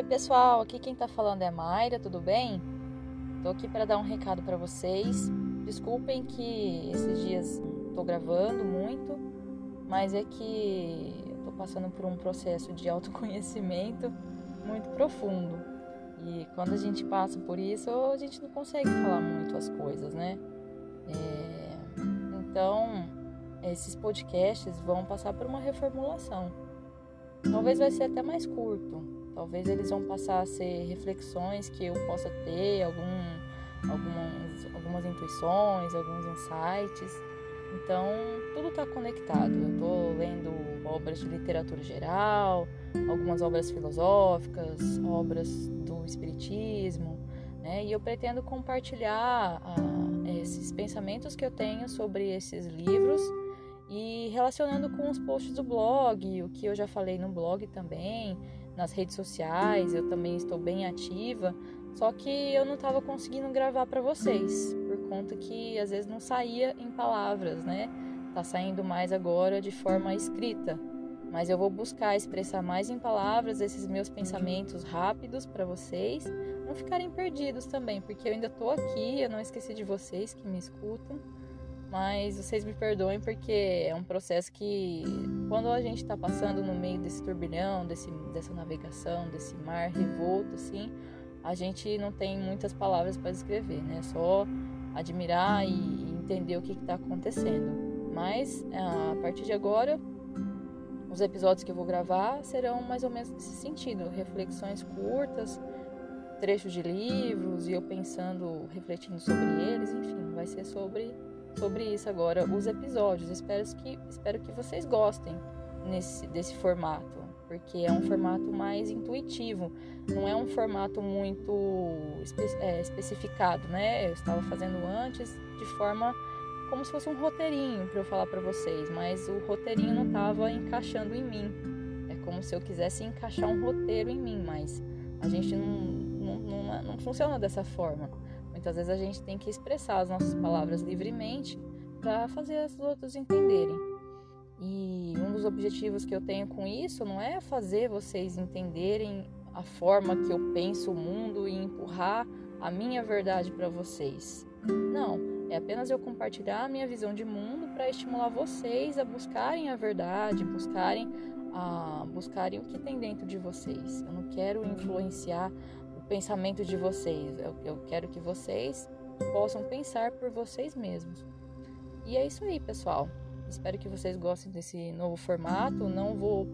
Oi, pessoal, aqui quem tá falando é Mayra, tudo bem? Tô aqui para dar um recado para vocês. Desculpem que esses dias tô gravando muito, mas é que tô passando por um processo de autoconhecimento muito profundo. E quando a gente passa por isso, a gente não consegue falar muito as coisas, né? É... Então, esses podcasts vão passar por uma reformulação. Talvez vai ser até mais curto, Talvez eles vão passar a ser reflexões que eu possa ter, algum, algumas, algumas intuições, alguns insights. Então, tudo está conectado. Eu estou lendo obras de literatura geral, algumas obras filosóficas, obras do espiritismo, né? E eu pretendo compartilhar ah, esses pensamentos que eu tenho sobre esses livros e relacionando com os posts do blog, o que eu já falei no blog também, nas redes sociais, eu também estou bem ativa, só que eu não estava conseguindo gravar para vocês, por conta que às vezes não saía em palavras, né? Tá saindo mais agora de forma escrita. Mas eu vou buscar expressar mais em palavras esses meus pensamentos rápidos para vocês não ficarem perdidos também, porque eu ainda tô aqui, eu não esqueci de vocês que me escutam. Mas vocês me perdoem porque é um processo que, quando a gente está passando no meio desse turbilhão, desse, dessa navegação, desse mar revolto, assim, a gente não tem muitas palavras para descrever, né? Só admirar e entender o que está acontecendo. Mas a partir de agora, os episódios que eu vou gravar serão mais ou menos nesse sentido, reflexões curtas, trechos de livros e eu pensando, refletindo sobre eles, enfim, vai ser sobre sobre isso agora, os episódios. Espero que, espero que vocês gostem nesse, desse formato, porque é um formato mais intuitivo, não é um formato muito espe é, especificado, né? Eu estava fazendo antes de forma como se fosse um roteirinho para eu falar para vocês, mas o roteirinho não estava encaixando em mim. É como se eu quisesse encaixar um roteiro em mim, mas a gente não, não, não, não funciona dessa forma. Muitas vezes a gente tem que expressar as nossas palavras livremente para fazer os outros entenderem. E um dos objetivos que eu tenho com isso não é fazer vocês entenderem a forma que eu penso o mundo e empurrar a minha verdade para vocês. Não, é apenas eu compartilhar a minha visão de mundo para estimular vocês a buscarem a verdade, buscarem a buscarem o que tem dentro de vocês. Eu não quero influenciar pensamento de vocês. Eu, eu quero que vocês possam pensar por vocês mesmos. E é isso aí, pessoal. Espero que vocês gostem desse novo formato. Não vou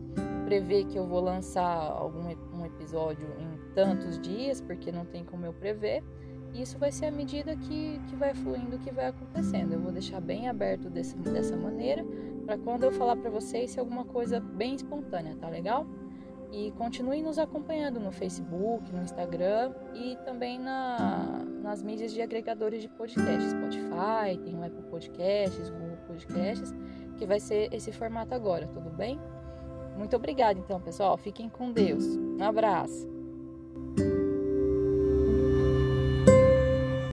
prever que eu vou lançar algum um episódio em tantos dias, porque não tem como eu prever. Isso vai ser à medida que, que vai fluindo, que vai acontecendo. Eu vou deixar bem aberto desse, dessa maneira, para quando eu falar para vocês ser alguma coisa bem espontânea, tá legal? E continue nos acompanhando no Facebook, no Instagram e também na, nas mídias de agregadores de podcasts, Spotify, tem o Apple Podcasts, Google Podcasts, que vai ser esse formato agora, tudo bem? Muito obrigada então, pessoal. Fiquem com Deus. Um abraço.